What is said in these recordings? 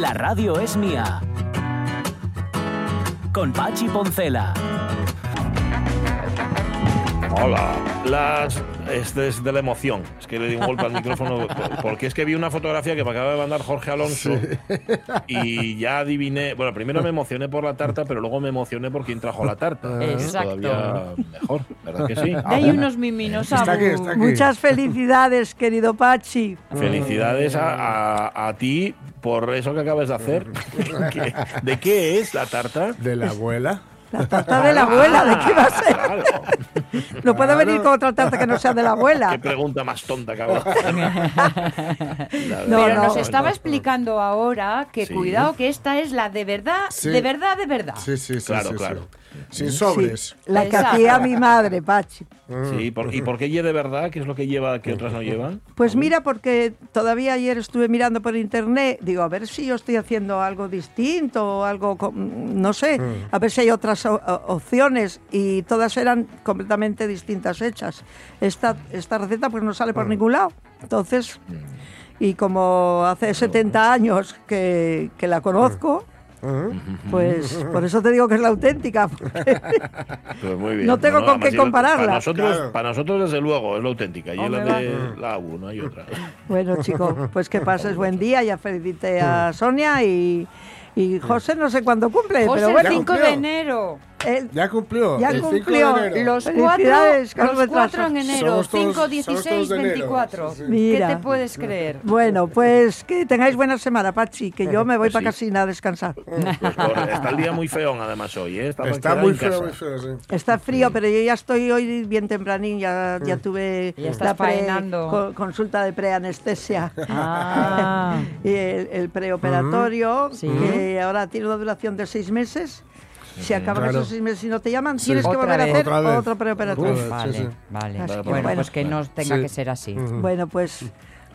La radio es mía. Con Pachi Poncela. Hola. Las. Es de la emoción. Que le di un golpe al micrófono. Porque es que vi una fotografía que me acaba de mandar Jorge Alonso. Y ya adiviné. Bueno, primero me emocioné por la tarta, pero luego me emocioné por quien trajo la tarta. Exacto. Todavía mejor, ¿verdad que sí? Hay unos miminos, Está aquí, Abu. está aquí. Muchas felicidades, querido Pachi. Felicidades a, a- a ti por eso que acabas de hacer. ¿Qué- ¿De qué es la tarta? De la abuela. La tarta de la abuela, ¿de qué va a ser? Claro. No puede venir con otra tarta que no sea de la Qué abuela. pregunta más tonta, cabrón. No, Pero no. nos estaba explicando ahora que Sí. cuidado que esta es la de verdad, Sí. de verdad, de verdad. Sí, sí, sí. Claro, sí, claro. Sí. Sin sobres. Sí, la que Exacto. hacía mi madre, Pachi. Sí, por- ¿y por qué lle de verdad? ¿Qué es lo que lleva que otras no llevan? Pues mira, porque todavía ayer estuve mirando por internet, digo, a ver si yo estoy haciendo algo distinto o algo, con- no sé, a ver si hay otras opciones y todas eran completamente distintas hechas. Esta, esta receta pues no sale por ningún lado. Entonces, y como hace 70 años que, que la conozco, pues por eso te digo que es la auténtica. Pues muy bien. No tengo con qué compararla. Para nosotros, Claro. para nosotros, desde luego, es la auténtica. Y es la de la U, no hay otra. Bueno, chico, pues que pases buen día. Ya felicité a Sonia y, y José no sé cuándo cumple, José, pero el bueno, 5 de enero. Él- Ya cumplió. Ya el 5 cumplió. Los cuatro, los cuatro en enero. Somos todos- 5, somos 16, todos de enero. 24. Sí, sí. ¿Qué Mira. te puedes creer? bueno, pues que tengáis buena semana, Pachi, que yo me voy Pues para sí. casina a descansar. Pues corre, está el día muy feón, además, hoy. ¿eh? Está, Está muy feo, muy feo, sí. Está frío, pero yo ya estoy hoy bien tempranín, ya, ya tuve Ya la pre- co- consulta de preanestesia. Ah. y el, el preoperatorio, Sí. que ahora tiene una duración de seis meses. Si acaban Claro. esos seis meses y no te llaman, tienes que Otra volver a hacer Otra. Uf. Vale, vale. Bueno, bueno. pues que no tenga que ser así. Bueno, pues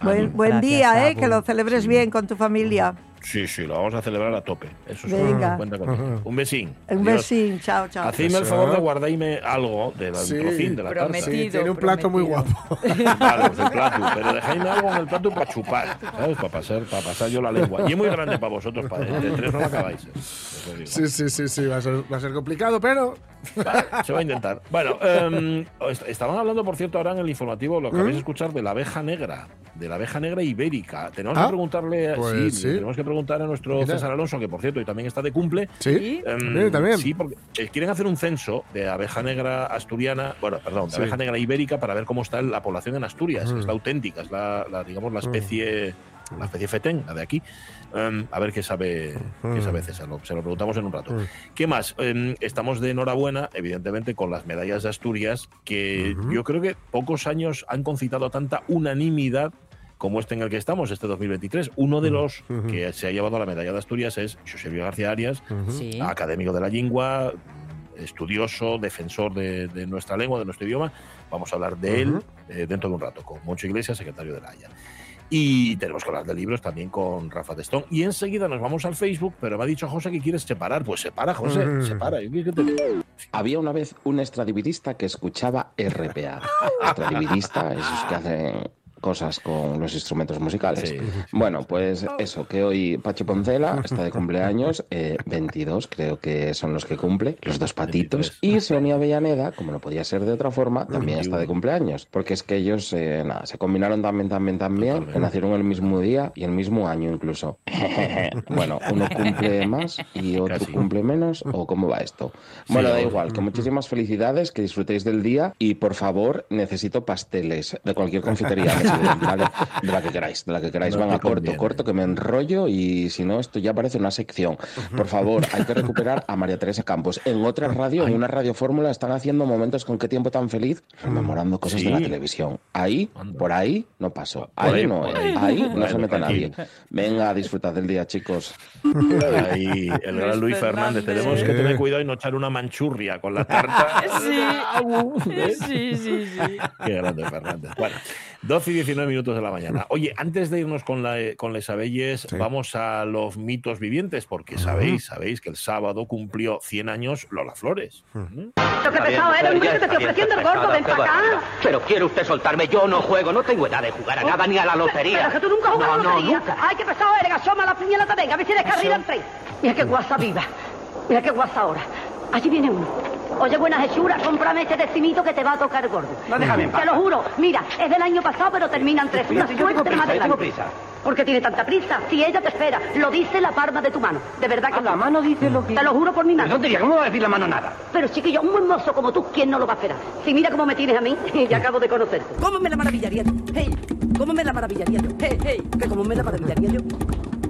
buen, día, ¿eh? Que lo celebres bien con tu familia. Sí, sí, lo vamos a celebrar a tope. Eso sí. Venga. Cuenta conmigo. Un besín. Un besín, chao, chao. Hacedme el favor de guardarme algo del Sí. trocín de la tarta. Prometido. Sí, tiene un plato muy guapo. Vale, pues el plato, pero dejadme algo en el plato para chupar, ¿sabes? Para pasar, para pasar yo la lengua. Y es muy grande para vosotros, para de tres no lo acabáis. ¿eh? Sí, sí, sí, sí, va a ser, va a ser complicado, pero Vale, se va a intentar. Bueno, est- estaban hablando, por cierto, ahora en el informativo, lo que ¿Mm? acabáis de escuchar de la abeja negra, de la abeja negra ibérica. Tenemos Ah, que preguntarle, pues sí, tenemos que preguntar a nuestro. César Alonso, que por cierto, y también está de cumple. sí, Em, también. Sí, porque eh, quieren hacer un censo de abeja negra asturiana, bueno, perdón, de Sí. abeja negra ibérica para ver cómo está la población en Asturias. Mm. Es la auténtica, es la, la, digamos, la especie, la especie fetén, la de aquí. Em, a ver qué sabe, qué sabe César, lo- se lo preguntamos en un rato. Mm. ¿Qué más? Em, estamos de enhorabuena, evidentemente, con las medallas de Asturias, que Ujú. yo creo que pocos años han concitado tanta unanimidad como este en el que estamos, este 2023. Uno de los que se ha llevado la medalla de Asturias es José García Arias. Sí. académico de la lengua, estudioso, defensor de, de nuestra lengua, de nuestro idioma. Vamos a hablar de él eh, dentro de un rato, con Moncho Iglesias, secretario de la Haya. Y tenemos que hablar de libros también con Rafa Testón. Y enseguida nos vamos al Facebook, pero me ha dicho José que quieres separar. Pues separa, José, separa. Te- Había una vez un extradividista que escuchaba RPA. Extradividista, esos que hacen cosas con los instrumentos musicales. Sí. Bueno, pues eso, que hoy Pachi Poncela está de cumpleaños, eh, 22 creo que son los que cumple, los dos patitos, 23. y Sonia Avellaneda, como no podía ser de otra forma, también está de 21. cumpleaños, porque es que ellos eh, nada, se combinaron también, también, también, que nacieron el mismo día y el mismo año incluso. bueno, uno cumple más y otro Casi. cumple menos, o cómo va esto. Bueno, da igual, que muchísimas felicidades, que disfrutéis del día y por favor necesito pasteles de cualquier confitería. Vale, de la que queráis, de la que queráis. No Venga, corto, conviene. corto, que me enrollo y si no, esto ya parece una sección. Por favor, hay que recuperar a María Teresa Campos. En otra radio, en una radio fórmula, están haciendo momentos con qué tiempo tan feliz, rememorando cosas de la televisión. Ahí, por ahí, no paso. Ahí ahí, no, ahí. ahí no se meta nadie. Venga, disfrutad del día, chicos. Ahí, el gran Luis Fernández. Fernández. Tenemos que tener cuidado y no echar una manchurria con la tarta. Sí, sí, sí, sí. Qué grande, Fernández. Bueno, 12 y 19 minutos de la mañana. Oye, antes de irnos con, la, con Les Abelles, Sí. vamos a los mitos vivientes, porque sabéis, sabéis que el sábado cumplió 100 años Lola Flores. ¿Mm? Lo que pesado eres, un que te estoy ofreciendo el gordo, ven para acá. Pero quiere usted soltarme, yo no juego, no tengo edad de jugar a nada ni a la lotería. Pero que tú nunca jugas No, a la no, lotería. nunca. Ay, qué pesado eres, asoma la puñalata, venga, a ver si descarrila el tren. Mira qué guasa viva. Mira qué guasa ahora. Allí viene uno. Oye, buenas hechuras, cómprame este decimito que te va a tocar gordo. No, déjame en paz. Te lo juro. Mira, es del año pasado, pero terminan tres. Una si yo tengo suerte prisa, más yo tengo adelante. prisa. ¿Por qué tiene tanta prisa? Si ella te espera, lo dice la palma de tu mano. De verdad que A la sí. mano dice lo que... Te lo juro por mi ¿De mano. dónde diría? ¿Cómo va a decir la mano nada? Pero chiquillo, un buen mozo como tú, ¿quién no lo va a esperar? Si mira cómo me tienes a mí, ya acabo de conocerte. ¿Cómo me la maravillaría yo? Hey, ¿cómo me la maravillaría yo? Hey, hey, que cómo me la maravillaría yo.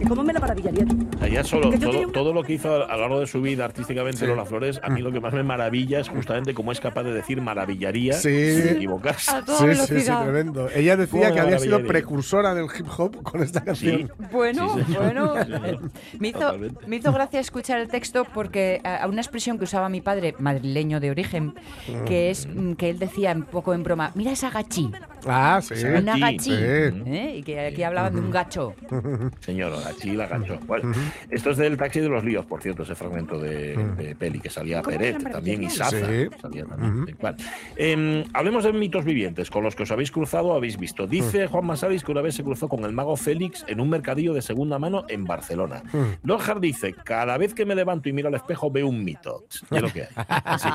Cómo me la maravillaría yo. O sea, ya solo, todo, un- todo lo que hizo a lo largo de su vida artísticamente Sí. Lola Flores, a mí lo que más me maravilla es justamente cómo es capaz de decir maravillaría Sí. sin equivocarse. A toda Sí, sí, sí, tremendo. Ella decía ¿Cómo que había sido precursora del hip hop con esta canción. Bueno, bueno. Sí, señor. Me hizo, me hizo gracia escuchar el texto porque a, a una expresión que usaba mi padre, madrileño de origen, que es mm, que él decía un poco en broma, mira esa gachí, Ah, sí. Una sí. ¿eh? y que aquí hablaban de un gacho. Señor, aquí la ganchó. Bueno, esto es del taxi de los líos, por cierto, ese fragmento de, de peli que salía ¿Cómo Peret, también y? Saza. Sí. salía también. Sí, vale. Em, hablemos de mitos vivientes, con los que os habéis cruzado o habéis visto. Dice Juan Masalis que una vez se cruzó con el mago Félix en un mercadillo de segunda mano en Barcelona. Lothar dice, cada vez que me levanto y miro al espejo veo un mito. Es lo que hay. Sí.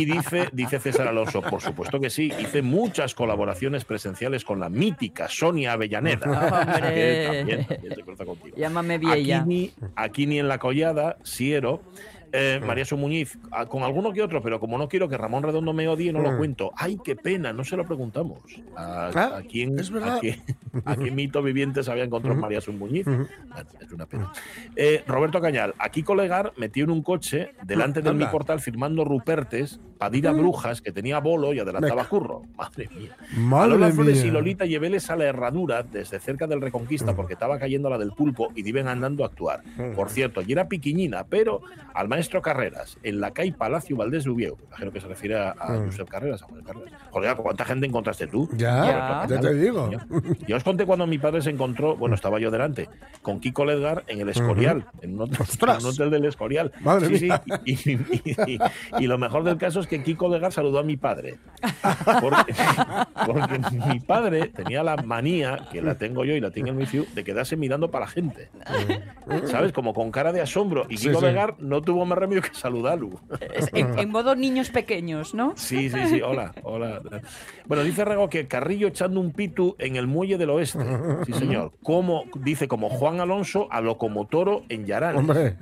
Y dice, dice César Alonso, por supuesto que sí, hice muchas colaboraciones presenciales con la mítica Sonia Avellaneda. Hombre. que también, también se contigo. Llámame. Aquí ni, aquí ni en la collada, Siero. eh, María Su Muñiz, a- con alguno que otro, pero como no quiero que Ramón Redondo me odie, no lo Mm. cuento. ¡Ay, qué pena! No se lo preguntamos. ¿A, Ah, a quién, es verdad. a qué, a qué mito viviente se había encontrado. María Muñiz? Bueno, es una pena. Eh, Roberto Cañal, aquí colegar metió en un coche delante de mi portal firmando Rupertes para ir a Brujas, que tenía bolo y adelantaba curro. Madre mía. A Madre Lola Flores y. Lolita llevéles a la herradura desde cerca del Reconquista porque estaba cayendo la del pulpo y iban andando a actuar. Por cierto, y era piquiñina, pero al maestro Carreras, en la calle Palacio Valdés Ubieu. Imagino que se refiere a. Josep Carreras, a Josep Carreras. Joder, ¿cuánta gente encontraste tú? Ya, Ya. te digo. Yo os conté cuando mi padre se encontró, bueno, estaba yo delante, con Kiko Ledgar en el Escorial, en, un hotel, ¡Ostras! en un hotel del Escorial. Madre sí, mía. sí. Y, y- y- y lo mejor del caso es que Kiko Ledgar saludó a mi padre. Porque, porque mi padre tenía la manía, que la tengo yo y la tiene el Mifiu, de quedarse mirando para la gente. ¿Sabes? Como con cara de asombro. Y Kiko sí. Ledgar no tuvo más remedio que saludarlo. En, en modo niños pequeños, ¿no? Sí, sí, sí, hola, hola. Bueno, dice Rego que Carrillo echando un pitu en el muelle del oeste. Sí, señor. Como, dice como Juan Alonso a Locomotoro en Yarán. Hombre.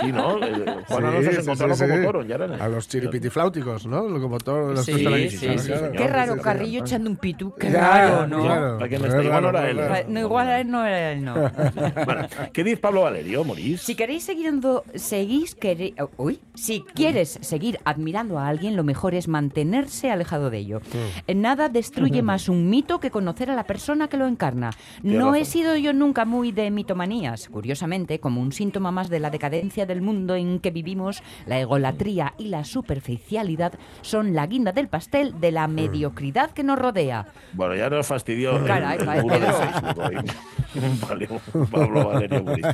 Sí, ¿no? El- Juan Sí, Alonso se sí, encontró a. Locomotoro en Yarán. A los chiripitifláuticos, ¿no? Como todos los Sí, claro. Qué raro, Carrillo sí. echando un pitu. Qué Ya, raro, ¿no? claro. Para que me Es esté- igual no era él. No, igual a él no era él, no. Bueno, ¿qué dice Pablo Valerio, Morís? Si queréis seguirando, seguís quere- uy, si quieres seguir admirando a alguien, lo mejor es mantenerse alejado de ello. En Nada destruye más un mito que conocer a la persona que lo encarna. No he sido yo nunca muy de mitomanías. Curiosamente, como un síntoma más de la decadencia del mundo en que vivimos, la egolatría y la superficialidad son la guinda del pastel de la mediocridad que nos rodea. Bueno, ya nos fastidió el, Caray, el vale, muro de. Facebook. Vale, Pablo Valerio Morís.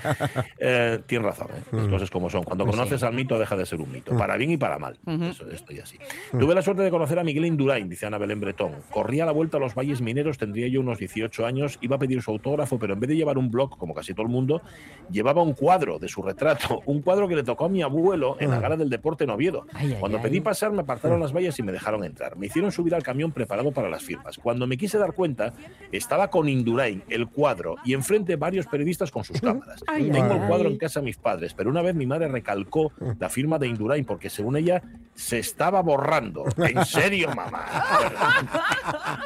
Eh, tienes razón, ¿eh? las cosas como son. Cuando conoces al mito, deja de ser un mito, para bien y para mal. Eso estoy así. Tuve la suerte de conocer a Miguel Indurain, dice Ana Belén Bretón. Corría a la vuelta a los valles mineros, tendría yo unos 18 años, iba a pedir su autógrafo, pero en vez de llevar un blog, como casi todo el mundo, llevaba un cuadro de su retrato, un cuadro que le tocó a mi abuelo en la gala del deporte en Oviedo. Ay, Cuando ay. pedí pasar, me apartaron las vallas y me dejaron entrar. Me hicieron subir al camión preparado para las firmas. Cuando me quise dar cuenta, estaba con Indurain, el cuadro y enfrente varios periodistas con sus cámaras. Tengo el cuadro en casa de mis padres, pero una vez mi madre recalcó la firma de Indurain porque según ella se estaba borrando. ¿En serio, mamá?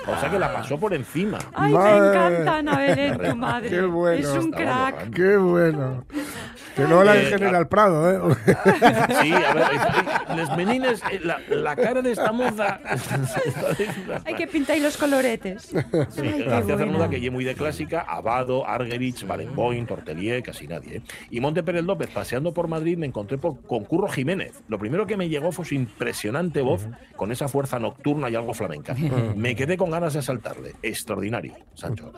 o sea que la pasó por encima. Ay, Madre. me encanta Ana Belén, tu madre. Qué bueno. Es un crack. Qué bueno. Que no la de Eh, General Prado, ¿eh? Sí, a ver, eh, les menines, eh, la, la cara de esta moza. Hay que pintar ahí los coloretes. Sí, Ay, qué García buena. Cernuda, que lle muy de clásica, Abado, Argerich, Barenboim, Tortelier, casi nadie. ¿eh? Y Monte Pérez López, paseando por Madrid, me encontré por, con Curro Jiménez. Lo primero que me llegó fue su impresionante voz, con esa fuerza nocturna y algo flamenca. Me quedé con ganas de saltarle. Extraordinario, Sancho.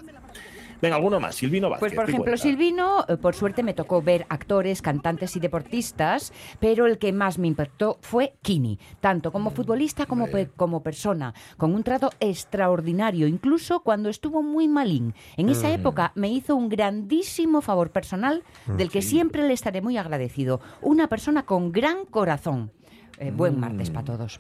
Venga, alguno más. Silvino Vázquez. Pues por ¿qué ejemplo? Silvino, eh, por suerte me tocó ver actores, cantantes y deportistas, pero el que más me impactó fue Kini, tanto como futbolista como, pe- como persona, con un trato extraordinario, incluso cuando estuvo muy malín. En esa época me hizo un grandísimo favor personal del que siempre le estaré muy agradecido. Una persona con gran corazón. Eh, buen martes para todos.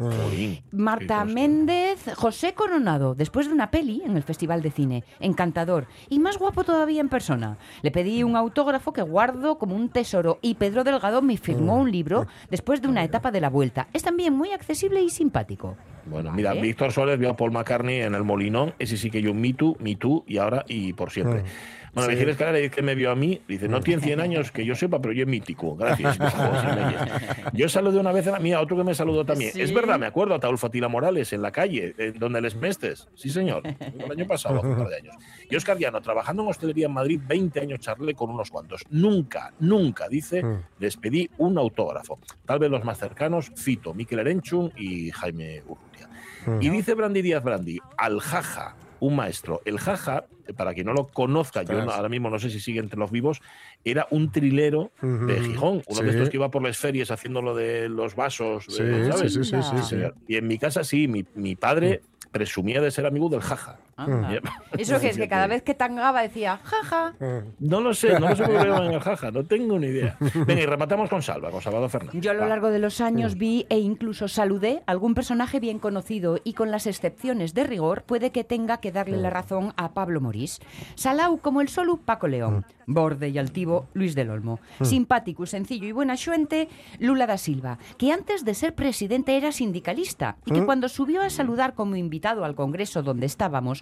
Marta. Méndez, José Coronado, después de una peli en el Festival de Cine, encantador y más guapo todavía en persona. Le pedí un autógrafo que guardo como un tesoro y Pedro Delgado me firmó un libro después de una etapa de la vuelta. Es también muy accesible y simpático. Bueno, mira. Víctor Soles vio a Paul McCartney en el Molinón. Ese sí que yo, Me Too, Me Too, y ahora y por siempre. Bueno, Sí. Escalera dice que me vio a mí. Dice, no tiene 100 años que yo sepa, pero yo es mítico. Gracias. Yo saludé una vez a la mía, otro que me saludó también. Sí. Es verdad, me acuerdo a Taulfo Tila Morales en la calle, en donde les mestes. Sí, señor. El año pasado, hace un par de años. Y Oscar Llano, trabajando en hostelería en Madrid, 20 años charlé con unos cuantos. Nunca, nunca, dice, Mm. les pedí un autógrafo. Tal vez los más cercanos, Fito, Miquel Erenchun y Jaime Urrutia. Y dice Brandy Díaz Brandy, al jaja, un maestro. El jaja, para quien no lo conozca, yo ahora mismo no sé si sigue entre los vivos, era un trilero de Gijón, uno Sí. de estos que iba por las ferias haciendo lo de los vasos, Sí, sí, ¿sabes? sí. Y en mi casa sí, mi, mi padre presumía de ser amigo del jaja. Anda. Eso que es que cada vez que tangaba decía, jaja. No lo sé, no lo sé por qué jaja, no tengo ni idea. Venga, y rematamos con Salva, con Salvador Fernández. Yo a lo largo de los años vi e incluso saludé a algún personaje bien conocido y con las excepciones de rigor puede que tenga que darle la razón a Pablo Morís. Salau como el solo Paco León, borde y altivo Luis del Olmo, simpático, sencillo y buena xuente Lula da Silva, que antes de ser presidente era sindicalista y que cuando subió a saludar como invitado al Congreso donde estábamos,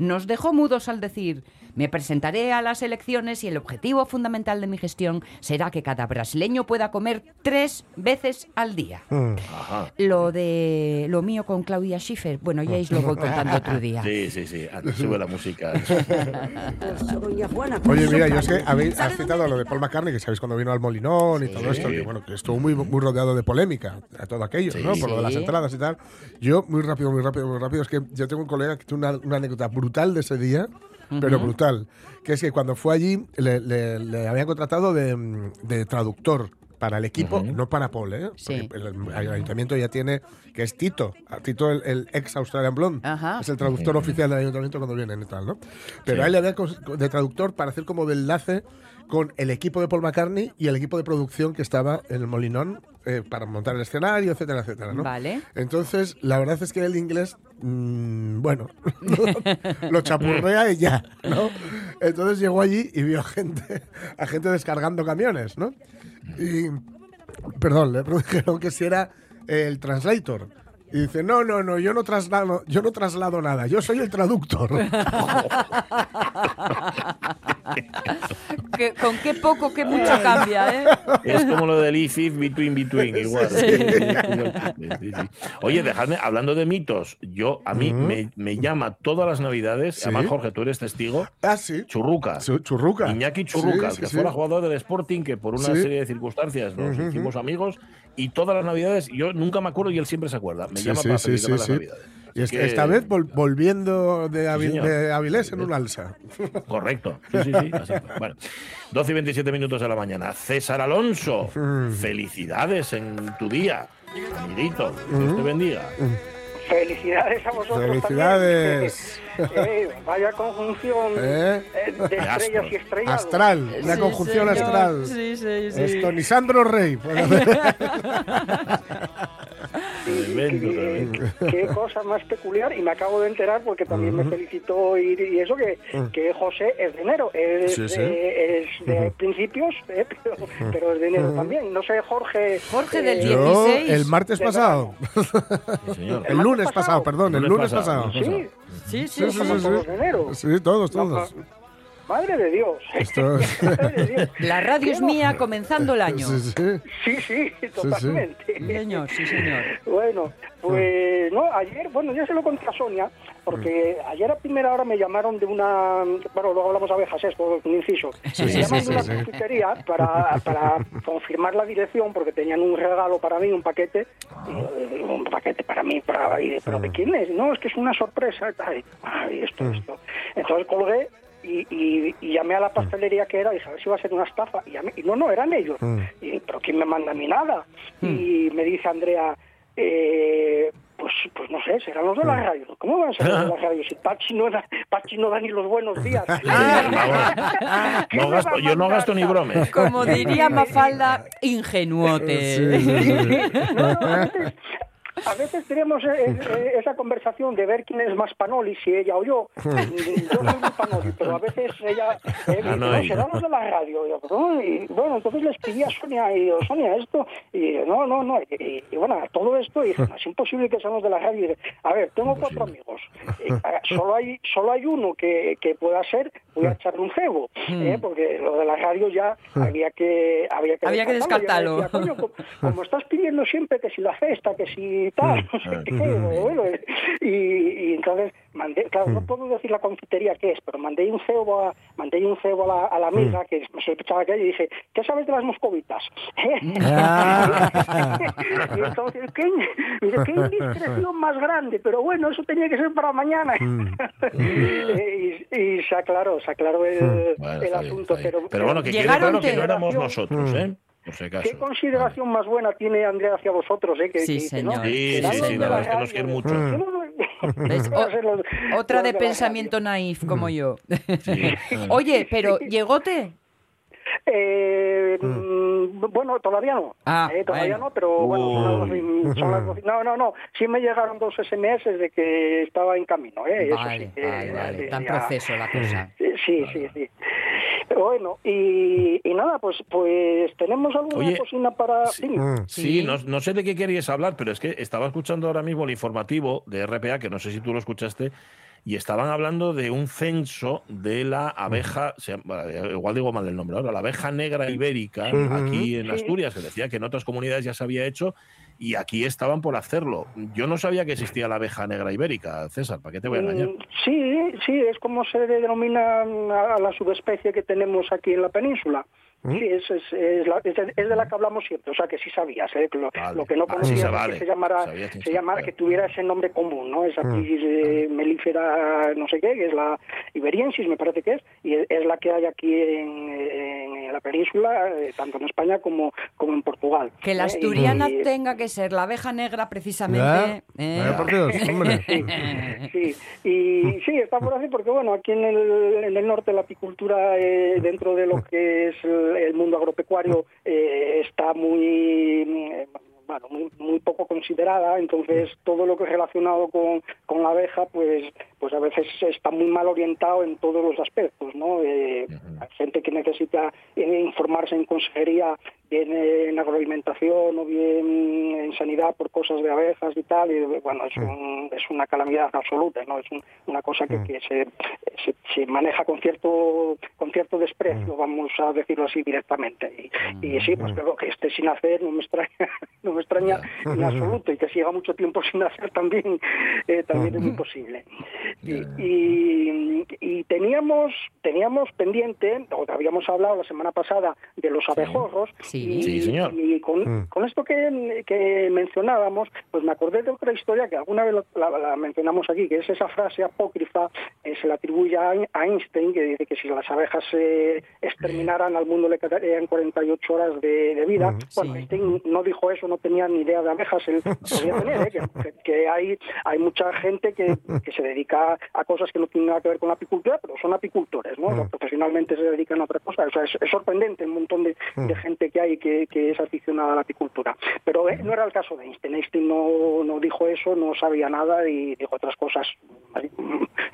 nos dejó mudos al decir, me presentaré a las elecciones y el objetivo fundamental de mi gestión será que cada brasileño pueda comer tres veces al día. Ajá. Lo de lo mío con Claudia Schiffer, bueno, ya os lo voy contando otro día. Sí, sí, sí. Sube la música. Oye, mira, yo es que habéis has citado lo de Paul McCartney, que sabéis cuando vino al Molinón y Sí. todo esto, que bueno, que estuvo muy, muy rodeado de polémica, a todo aquello, Sí. ¿no? Por lo de las Sí. entradas y tal. Yo, muy rápido, muy rápido, muy rápido, es que yo tengo un colega que tiene una, una anécdota brutal de ese día, pero brutal, que es que cuando fue allí le, le- le habían contratado de, de traductor para el equipo, no para Paul, ¿eh? Sí. Porque el, el ayuntamiento ya tiene, que es Tito, Tito el, el ex Australian Blonde, Ajá. es el traductor oficial del ayuntamiento cuando vienen y tal, ¿no? Pero a él le había cos- de traductor para hacer como de enlace con el equipo de Paul McCartney y el equipo de producción que estaba en el Molinón eh, para montar el escenario, etcétera, etcétera, ¿no? Vale. Entonces, la verdad es que el inglés, mm, bueno, lo chapurrea y ya, ¿no? Entonces llegó allí y vio gente, a gente descargando camiones, ¿no? Y, perdón, le dijeron que si era el translator. Y dice, no, no, no, yo no traslado, yo no traslado nada, yo soy el traductor. Que- con qué poco, qué mucho cambia, ¿eh? Es como lo del if, if, between, between, igual. Sí, sí, sí. Oye, dejadme, hablando de mitos, yo, a mí me, me llama todas las navidades, Sí. además Jorge, tú eres testigo, ah, sí. Churruca. Chu- Churruca. Iñaki Churruca, Sí, sí, que sí. fuera jugador del Sporting, que por una Sí. serie de circunstancias nos hicimos amigos, y todas las navidades, yo nunca me acuerdo y él siempre se acuerda. Me Sí, llama sí, para sí, felicitarme sí, las sí. Y es- que- esta vez vol- volviendo de, Avi- de Avilés en un alza. Correcto. Sí, sí, sí. así fue. Bueno, 12 y 27 minutos de la mañana. César Alonso, felicidades en tu día. Amiguito, Dios te bendiga. Felicidades a vosotros Felicidades. también. Eh, vaya conjunción ¿Eh? eh, de estrellas y estrellados. Astral, una Sí, conjunción señor. astral. Sí, sí, sí. Esto, Rey. Tremendo, tremendo. Qué cosa más peculiar y me acabo de enterar porque también me felicitó y, y eso que, que José es de enero, es, Sí, sí. eh, es de principios, eh, pero, pero es de enero también. No sé, Jorge. Jorge del eh, Yo, 16. el martes pasado. Sí, señor. El lunes pasado, perdón, el Lunes pasado, Sí, Sí, sí, Sí, sí, sí. sí, sí. todos de enero. Sí, todos, No, todos. Madre de Dios. Esto- Madre de Dios. La radio es mía comenzando el año. Sí, sí. Sí, sí, totalmente. Sí, señor, sí, señor. Bueno, pues no, ayer, bueno, ya se lo conté a Sonia, porque ayer a primera hora me llamaron de una, bueno, luego hablamos de abejas, esto es un inciso, Sí, me sí, de una sí, sí. confitería para, para confirmar la dirección, porque tenían un regalo para mí, un paquete, eh, un paquete para mí, para, y, pero ¿de quién es? No, es que es una sorpresa, y tal, ay, esto, esto. Entonces colgué y, y- y llamé a la pastelería que era y dije, a ver si iba a ser una estafa. Y, llamé- y no, no, eran ellos. Y, pero ¿quién me manda a mí nada? Y me dice Andrea, eh, pues, pues no sé, serán los de la radio. ¿Cómo van a ser los de la radio? Si Pachi no da, Pachi no da ni los buenos días. No gasto- yo no gasto ni bromes. Como diría Mafalda, ingenuote. No, no, a veces tenemos eh, eh, esa conversación de ver quién es más Panoli, si ella o yo. Yo soy muy Panoli, pero a veces ella eh, dice, Ah, no, no, ella. será los de la radio. Y, yo, "No", y, bueno, entonces le escribí a Sonia y digo, Sonia, esto, y no, no, no. Y, bueno, todo esto, y no, es imposible que seamos de la radio. Y dije, a ver, tengo cuatro amigos. A- solo hay solo hay uno que, que pueda ser, voy a echarle un cebo, ¿eh? porque lo de la radio ya había que había que Había que descartarlo. Yo descartarlo. decía, "Coño, como, como estás pidiendo siempre que si la festa, que si tal, no sé qué, bueno, y, y entonces mandé, claro, no puedo decir la confitería que es, pero mandé un cebo a, mandé un cebo a la, a la amiga que me sospechaba que y dije, ¿qué sabes de las moscovitas? y entonces, ¿qué, dice, qué indiscreción más grande, pero bueno, eso tenía que ser para mañana. y, y se aclaró, se aclaró el, Bueno, el asunto, bien. pero, Pero bueno, que quede claro que no éramos nosotros, ¿eh? Por si ¿Qué consideración más buena tiene Andrea hacia vosotros? Eh? Que, Sí, que dice, ¿no? señor. Sí, sí, sí, la verdad es que nos quiere mucho. yo a ser los- Otra de pensamiento naif como yo. Sí. Oye, pero ¿llegote? Eh, mm, bueno, todavía no. Ah, Eh, todavía bueno. no, pero bueno, son las doce y- son las doce- no, no, no. Sí me llegaron dos SMS de que estaba en camino. Eh, eso Vale, sí que- vale, vale. sí, Está en proceso la cosa. Sí, sí, sí. Bueno, y, y nada, pues pues tenemos alguna Oye, cocina para... Dime. Mm. Sí, no, no sé de qué querías hablar, pero es que estaba escuchando ahora mismo el informativo de RPA, que no sé si tú lo escuchaste, y estaban hablando de un censo de la abeja, se llama- igual digo mal el nombre ahora, la abeja negra ibérica, aquí en Sí. Asturias, que decía que en otras comunidades ya se había hecho, y aquí estaban por hacerlo. Yo no sabía que existía la abeja negra ibérica, César, ¿para qué te voy a engañar? Mm, Sí, sí, es como se denomina a la subespecie que tenemos aquí en la península. ¿Mm? Sí, es, es, es, la- es de, es de la que hablamos siempre, o sea que sí sabías, ¿eh? Lo, Vale. lo que no Ah, sí, conocías vale. que se llamara, quién se llamara, que tuviera ese nombre común, ¿no? Esa apis eh, melífera no sé qué, que es la iberiensis, me parece que es, y es, es la que hay aquí en, en la península, eh, tanto en España como, como en Portugal. Que la ¿eh? asturiana Y- tenga que ser la abeja negra precisamente. ¿eh? vaya por Dios, hombre. Sí, y sí, está por así porque, bueno, aquí en el, en el norte la apicultura, eh, dentro de lo que es el, el mundo agropecuario, eh, está muy, eh, bueno, muy, muy poco considerada, entonces todo lo que es relacionado con, con la abeja, pues pues a veces está muy mal orientado en todos los aspectos, ¿no? Eh, Hay gente que necesita eh, informarse en consejería, bien en agroalimentación o bien en sanidad por cosas de abejas y tal, y bueno, es, un- es una calamidad absoluta, ¿no? Es un- una cosa que, que se, se, se maneja con cierto con cierto desprecio, vamos a decirlo así directamente. Y, y sí, pues creo que esté sin hacer no me extraña, no me extraña en absoluto, y que siga mucho tiempo sin hacer también, eh, también es muy posible. Y, y- y teníamos teníamos pendiente, o habíamos hablado la semana pasada, de los abejorros, Sí. y, Sí, señor. y con, con esto que, que mencionábamos, pues me acordé de otra historia que alguna vez la, la mencionamos aquí, que es esa frase apócrifa, eh, se la atribuye a Ein- a Einstein, que dice que si las abejas se exterminaran, al mundo le quedarían 48 horas de, de vida. Bueno, Sí. Einstein no dijo eso, no tenía ni idea de abejas, él podía tener, ¿eh? que- que hay, hay mucha gente que, que se dedica a cosas que no tienen nada que ver con la apicultura pero son apicultores, ¿no? Mm. Profesionalmente se dedican a otra cosa. O sea, es, es sorprendente el montón de, Mm. de gente que hay que, que es aficionada a la apicultura. Pero eh, no era el caso de Einstein. Einstein no, no dijo eso, no sabía nada y dijo otras cosas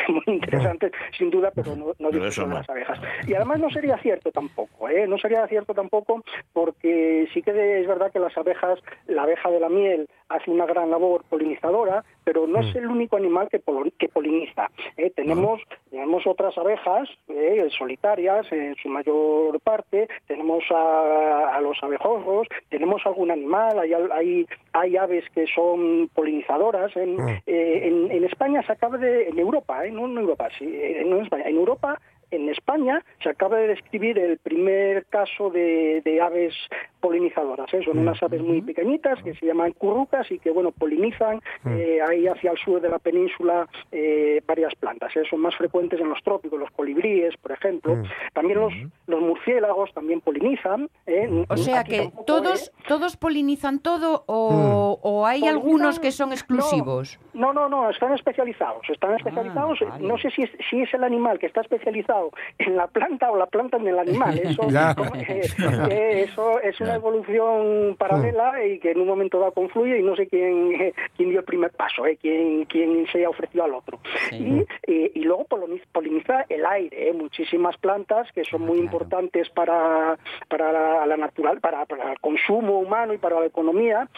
muy interesantes, sin duda, pero no, no dijo no. las abejas. Y además no sería cierto tampoco, ¿eh? No sería cierto tampoco porque sí que es verdad que las abejas, la abeja de la miel hace una gran labor polinizadora, pero no es el único animal que, polo- que poliniza. ¿eh? Tenemos, tenemos otras abejas ¿eh? solitarias en su mayor parte, tenemos a, a los abejorros, tenemos algún animal, hay, hay, hay aves que son polinizadoras. En, eh, en, en España se acaba de, en Europa, ¿eh? no en Europa, sí, en España, en Europa en España se acaba de describir el primer caso de, de aves polinizadoras. ¿eh? Son unas aves muy pequeñitas que se llaman currucas y que bueno polinizan eh, ahí hacia el sur de la península eh, varias plantas. ¿eh? Son más frecuentes en los trópicos, los colibríes, por ejemplo. También los, los murciélagos también polinizan. ¿eh? O sea Aquí que tampoco, todos, ¿eh? todos polinizan todo o, o hay Polinizan- algunos que son exclusivos. No, no, no, están especializados. Están especializados. Ah, vale. No sé si es, si es el animal que está especializado en la planta o la planta en el animal. Eso, eh, eh, eso es una evolución paralela y que en un momento dado confluye y no sé quién, eh, quién dio el primer paso, eh, quién, quién se ha ofrecido al otro. Y, y luego poliniz- poliniza el aire, muchísimas plantas que son muy importantes para, para la, la natural, para, para el consumo humano y para la economía.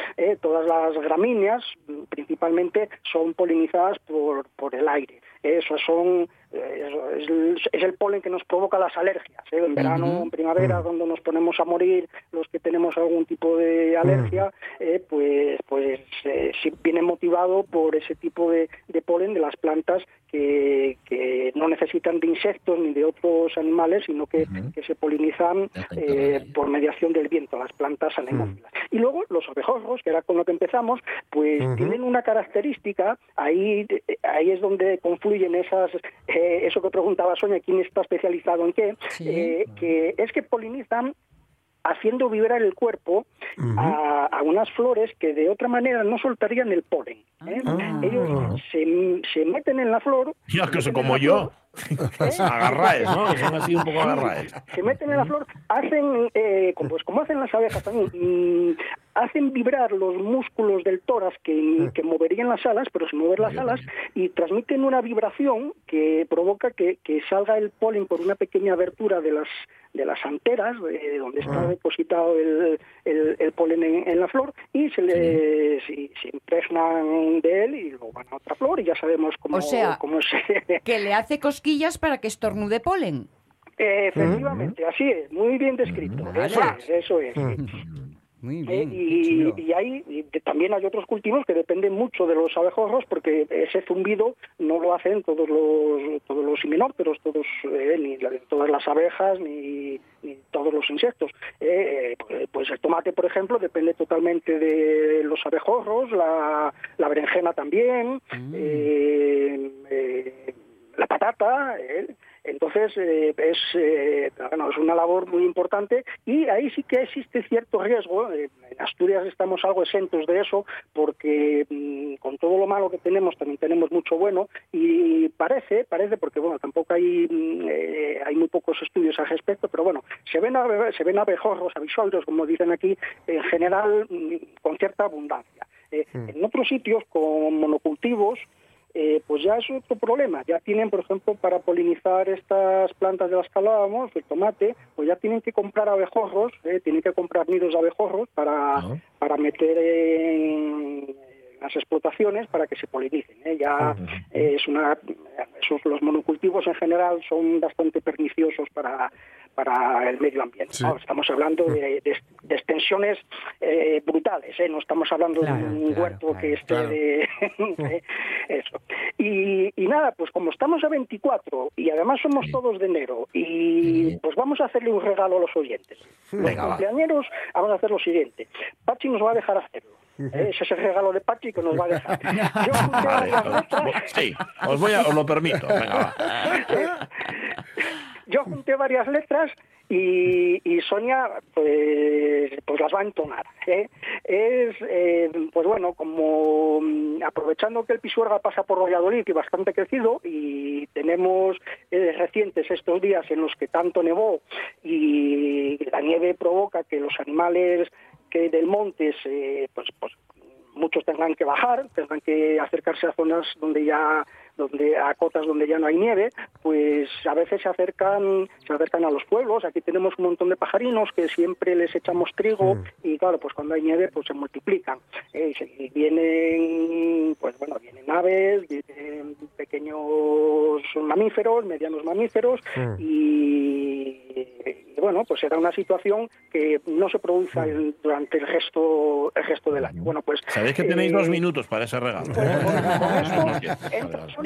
todas las gramíneas, principalmente, son polinizadas por, por el aire. Esos son es, el, es el polen que nos provoca las alergias. ¿eh? En verano, en primavera, cuando nos ponemos a morir los que tenemos algún tipo de alergia, eh, pues pues eh, viene motivado por ese tipo de, de polen de las plantas que, que no necesitan de insectos ni de otros animales, sino que, que se polinizan eh, por mediación del viento, las plantas anemófilas. Y luego los abejorros, que era con lo que empezamos, pues tienen una característica, ahí, ahí es donde confluyen esas, eh, eso que preguntaba Sonia, quién está especializado en qué, eh, que es que polinizan haciendo vibrar el cuerpo a, a unas flores que de otra manera no soltarían el polen. ¿eh? Ellos se, se meten en la flor. Ya que en como yo. flor. Agarraes, ¿no? Son así un poco agarraes. se meten en la flor, hacen, eh, como- pues como hacen las abejas también, hacen vibrar los músculos del tórax que, que moverían las alas, pero sin mover las alas, y transmiten una vibración que provoca que, que salga el polen por una pequeña abertura de las de las anteras, eh, donde está depositado el, el- el polen en, en la flor, y se le se, se impregnan de él y luego van a otra flor y ya sabemos cómo, O sea, cómo se... Que le hace cosquillas para que estornude polen. Eh, Efectivamente, así es, muy bien descrito. Eso es, eso es. Muy Eh, bien. qué y, y hay y también hay otros cultivos que dependen mucho de los abejorros porque ese zumbido no lo hacen todos los todos los himenópteros, todos eh, ni la- todas las abejas ni, ni todos los insectos. Eh, eh, pues el tomate, por ejemplo, depende totalmente de los abejorros, la, la berenjena también, eh, eh, la patata. eh, entonces, eh, es, eh, bueno, es una labor muy importante y ahí sí que existe cierto riesgo. En Asturias estamos algo exentos de eso porque mm, con todo lo malo que tenemos también tenemos mucho bueno y parece, parece porque bueno, tampoco hay mm, eh, hay muy pocos estudios al respecto, pero bueno, se ven se ven abejorros, abisoides, como dicen aquí, en general mm, con cierta abundancia. Eh, En otros sitios con monocultivos eh, pues ya es otro problema. Ya tienen, por ejemplo, para polinizar estas plantas de las que hablábamos, el tomate, pues ya tienen que comprar abejorros, eh, tienen que comprar nidos de abejorros para, para meter en las explotaciones para que se polinicen. ¿eh? Ya eh, es una, esos, los monocultivos en general son bastante perniciosos para, para el medio ambiente. Sí. ¿no? Estamos hablando de, de- de extensiones eh, brutales, ¿eh? no estamos hablando Claro, de un claro, huerto claro, que esté de eh, eso. Y, y nada, pues como estamos a 24 y además somos todos de enero y pues vamos a hacerle un regalo a los oyentes. Los Venga, va. cumpleañeros vamos a hacer lo siguiente. Pachi nos va a dejar hacerlo. ¿eh? Ese es el regalo de Pachi que nos va a dejar. Yo Vale, letras, sí, os, voy a, os lo permito. Venga, va. Yo junté varias letras Y, y Sonia, pues, pues las va a entonar. ¿eh? Es, eh, pues bueno, como mm, aprovechando que el Pisuerga pasa por Valladolid y bastante crecido, y tenemos eh, recientes estos días en los que tanto nevó y la nieve provoca que los animales que del monte se, pues, pues muchos tengan que bajar, tengan que acercarse a zonas donde ya donde a cotas donde ya no hay nieve, pues a veces se acercan se acercan a los pueblos. Aquí tenemos un montón de pajarinos que siempre les echamos trigo Mm. y claro, pues cuando hay nieve pues se multiplican. Eh, y vienen pues bueno, vienen aves, vienen pequeños mamíferos, medianos mamíferos Mm. y, bueno, pues era una situación que no se produce en- durante el resto el resto del año. Bueno, pues Sabéis que tenéis eh, dos minutos para ese regalo. con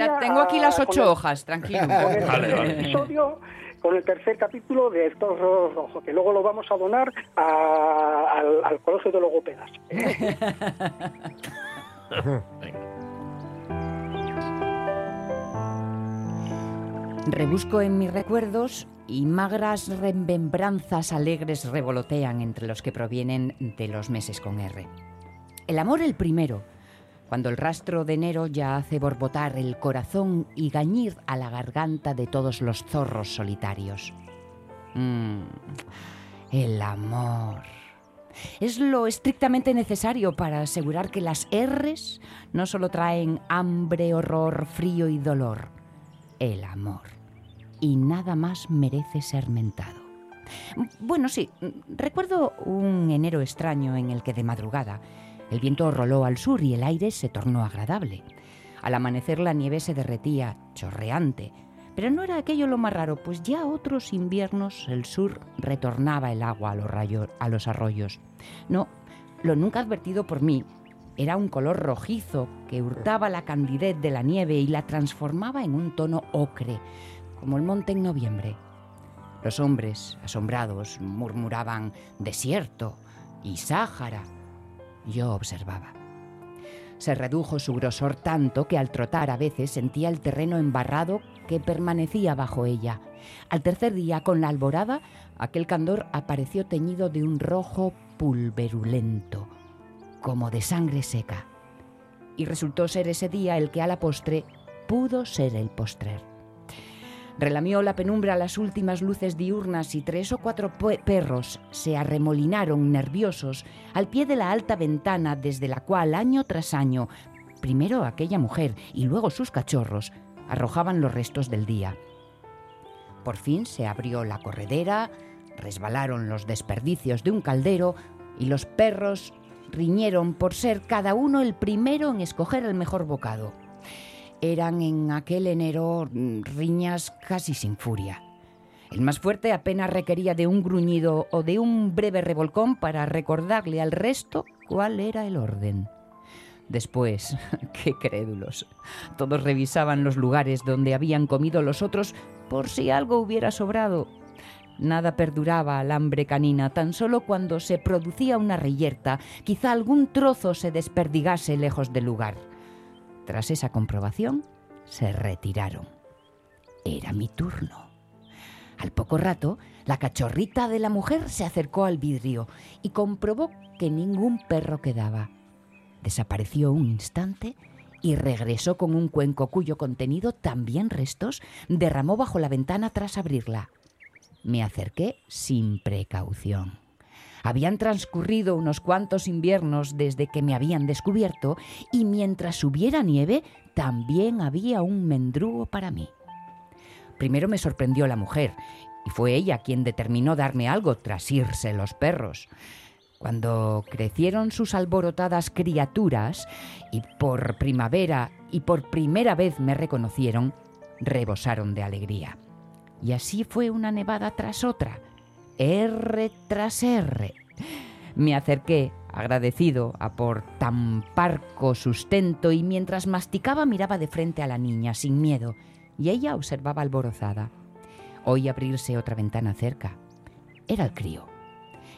esto tengo aquí las ocho hojas, tranquilo. con Vale, vale. episodio, con el tercer capítulo de Zorro Rojo, que luego lo vamos a donar a- al, al Colegio de Logopedas. Rebusco en mis recuerdos y magras remembranzas alegres revolotean entre los que provienen de los meses con R. El amor el primero, cuando el rastro de enero ya hace borbotar el corazón y gañir a la garganta de todos los zorros solitarios. Mm, el amor. Es lo estrictamente necesario para asegurar que las R's no solo traen hambre, horror, frío y dolor. El amor. Y nada más merece ser mentado. Bueno, sí, recuerdo un enero extraño en el que de madrugada el viento roló al sur y el aire se tornó agradable. Al amanecer la nieve se derretía, chorreante, pero no era aquello lo más raro, pues ya otros inviernos el sur retornaba el agua a los, a los arroyos. No, lo nunca advertido por mí era un color rojizo que hurtaba la candidez de la nieve y la transformaba en un tono ocre, como el monte en noviembre. Los hombres, asombrados, murmuraban desierto y Sáhara. Yo observaba. Se redujo su grosor tanto que al trotar a veces sentía el terreno embarrado que permanecía bajo ella. Al tercer día, con la alborada, aquel candor apareció teñido de un rojo pulverulento, como de sangre seca. Y resultó ser ese día el que a la postre pudo ser el postrer. Relamió la penumbra las últimas luces diurnas y tres o cuatro perros se arremolinaron nerviosos al pie de la alta ventana desde la cual año tras año, primero aquella mujer y luego sus cachorros, arrojaban los restos del día. Por fin se abrió la corredera, resbalaron los desperdicios de un caldero y los perros riñeron por ser cada uno el primero en escoger el mejor bocado eran en aquel enero mm, riñas casi sin furia. El más fuerte apenas requería de un gruñido o de un breve revolcón para recordarle al resto cuál era el orden. Después, qué crédulos, todos revisaban los lugares donde habían comido los otros por si algo hubiera sobrado. Nada perduraba al hambre canina, tan solo cuando se producía una reyerta, quizá algún trozo se desperdigase lejos del lugar. Tras esa comprobación, se retiraron. Era mi turno. Al poco rato, la cachorrita de la mujer se acercó al vidrio y comprobó que ningún perro quedaba. Desapareció un instante y regresó con un cuenco cuyo contenido, también restos, derramó bajo la ventana tras abrirla. Me acerqué sin precaución. Habían transcurrido unos cuantos inviernos desde que me habían descubierto y mientras hubiera nieve también había un mendrugo para mí. Primero me sorprendió la mujer y fue ella quien determinó darme algo tras irse los perros. Cuando crecieron sus alborotadas criaturas y por primavera y por primera vez me reconocieron, rebosaron de alegría. Y así fue una nevada tras otra, R tras R. Me acerqué, agradecido a por tan parco sustento, y mientras masticaba miraba de frente a la niña, sin miedo, y ella observaba alborozada. Oí abrirse otra ventana cerca. Era el crío.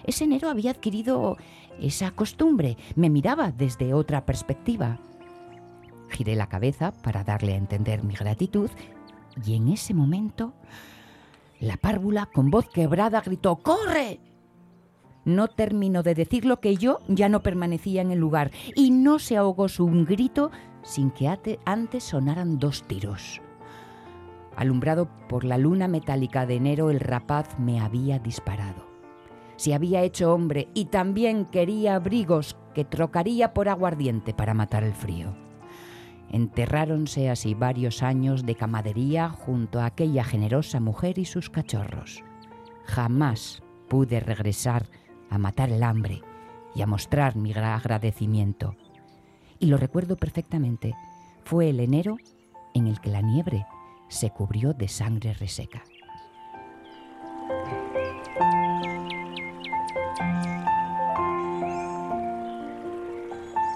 Ese enero había adquirido esa costumbre. Me miraba desde otra perspectiva. Giré la cabeza para darle a entender mi gratitud y en ese momento La párvula, con voz quebrada, gritó ¡Corre! No terminó de decirlo que yo ya no permanecía en el lugar y no se ahogó su grito sin que antes sonaran dos tiros. Alumbrado por la luna metálica de enero, el rapaz me había disparado. Se había hecho hombre y también quería abrigos que trocaría por aguardiente para matar el frío. Enterráronse así varios años de camadería junto a aquella generosa mujer y sus cachorros. Jamás pude regresar a matar el hambre y a mostrar mi gra- agradecimiento. Y lo recuerdo perfectamente. Fue el enero en el que la nieve se cubrió de sangre reseca.